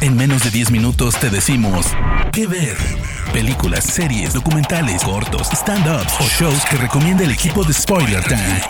En menos de 10 minutos te decimos qué ver. Películas, series, documentales, cortos, stand-ups o shows que recomienda el equipo de Spoiler Time.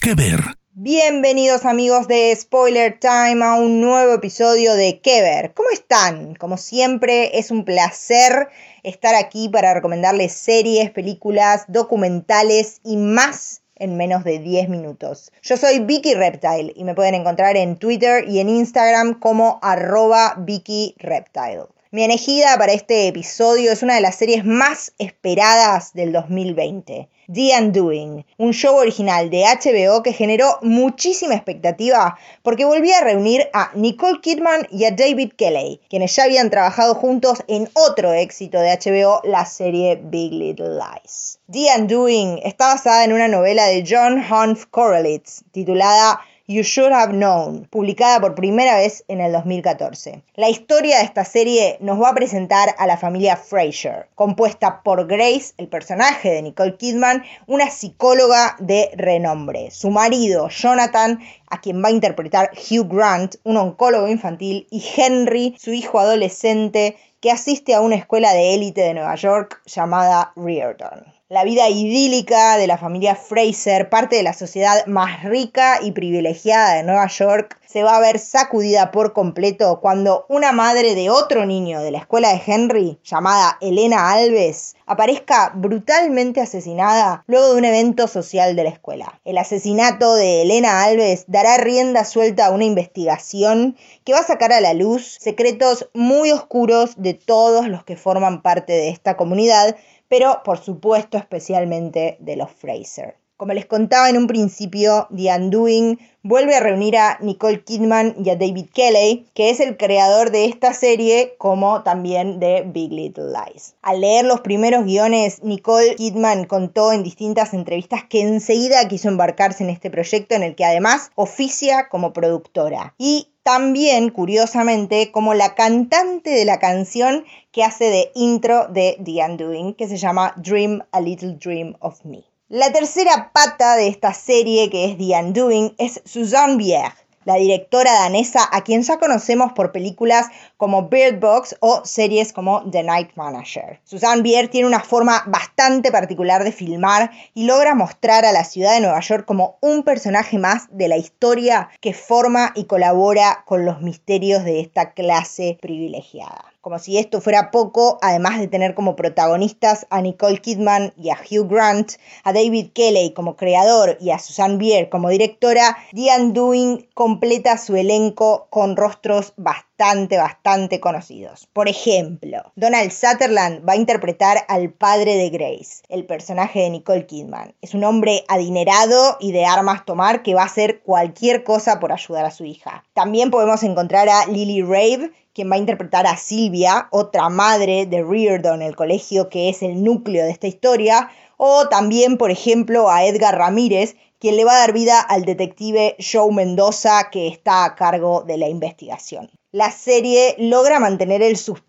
¿Qué ver? Bienvenidos amigos de Spoiler Time a un nuevo episodio de ¿Qué ver? ¿Cómo están? Como siempre es un placer estar aquí para recomendarles series, películas, documentales y más en menos de 10 minutos. Yo soy Vicky Reptile y me pueden encontrar en Twitter y en Instagram como arroba Vicky Reptile. Mi elegida para este episodio es una de las series más esperadas del 2020. The Undoing, un show original de HBO que generó muchísima expectativa porque volvía a reunir a Nicole Kidman y a David Kelly, quienes ya habían trabajado juntos en otro éxito de HBO, la serie Big Little Lies. The Undoing está basada en una novela de John Hunt Correlitz titulada You Should Have Known, publicada por primera vez en el 2014. La historia de esta serie nos va a presentar a la familia Fraser, compuesta por Grace, el personaje de Nicole Kidman, una psicóloga de renombre, su marido Jonathan, a quien va a interpretar Hugh Grant, un oncólogo infantil, y Henry, su hijo adolescente, que asiste a una escuela de élite de Nueva York llamada Reardon. La vida idílica de la familia Fraser, parte de la sociedad más rica y privilegiada de Nueva York, se va a ver sacudida por completo cuando una madre de otro niño de la escuela de Henry, llamada Elena Alves, aparezca brutalmente asesinada luego de un evento social de la escuela. El asesinato de Elena Alves dará rienda suelta a una investigación que va a sacar a la luz secretos muy oscuros de todos los que forman parte de esta comunidad pero por supuesto especialmente de los Fraser. Como les contaba en un principio, The Undoing vuelve a reunir a Nicole Kidman y a David Kelly, que es el creador de esta serie como también de Big Little Lies. Al leer los primeros guiones, Nicole Kidman contó en distintas entrevistas que enseguida quiso embarcarse en este proyecto en el que además oficia como productora. Y también, curiosamente, como la cantante de la canción que hace de intro de The Undoing, que se llama Dream a Little Dream of Me. La tercera pata de esta serie, que es The Undoing, es Suzanne Bier, la directora danesa a quien ya conocemos por películas como Bird Box o series como The Night Manager. Susan Bier tiene una forma bastante particular de filmar y logra mostrar a la ciudad de Nueva York como un personaje más de la historia que forma y colabora con los misterios de esta clase privilegiada. Como si esto fuera poco, además de tener como protagonistas a Nicole Kidman y a Hugh Grant, a David Kelly como creador y a Susan Bier como directora, The Undoing completa su elenco con rostros bastante, bastante conocidos. Por ejemplo, Donald Sutherland va a interpretar al padre de Grace, el personaje de Nicole Kidman. Es un hombre adinerado y de armas tomar que va a hacer cualquier cosa por ayudar a su hija. También podemos encontrar a Lily Rave, quien va a interpretar a Silvia, otra madre de Reardon, el colegio que es el núcleo de esta historia, o también, por ejemplo, a Edgar Ramírez, quien le va a dar vida al detective Joe Mendoza, que está a cargo de la investigación. La serie logra mantener el suspenso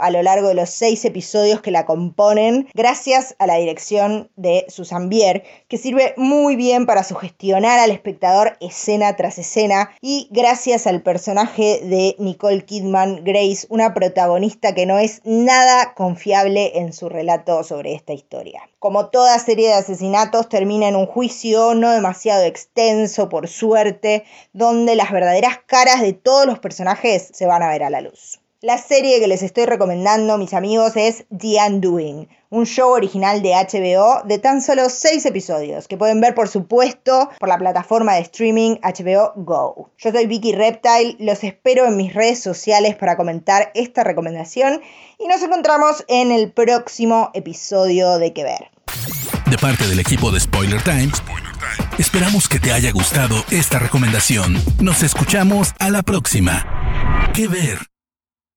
a lo largo de los seis episodios que la componen, gracias a la dirección de Susan Bier, que sirve muy bien para sugestionar al espectador escena tras escena, y gracias al personaje de Nicole Kidman Grace, una protagonista que no es nada confiable en su relato sobre esta historia. Como toda serie de asesinatos, termina en un juicio no demasiado extenso, por suerte, donde las verdaderas caras de todos los personajes se van a ver a la luz. La serie que les estoy recomendando, mis amigos, es The Undoing, un show original de HBO de tan solo 6 episodios, que pueden ver, por supuesto, por la plataforma de streaming HBO Go. Yo soy Vicky Reptile, los espero en mis redes sociales para comentar esta recomendación y nos encontramos en el próximo episodio de Que Ver. De parte del equipo de Spoiler Times, esperamos que te haya gustado esta recomendación. Nos escuchamos a la próxima. Que ver.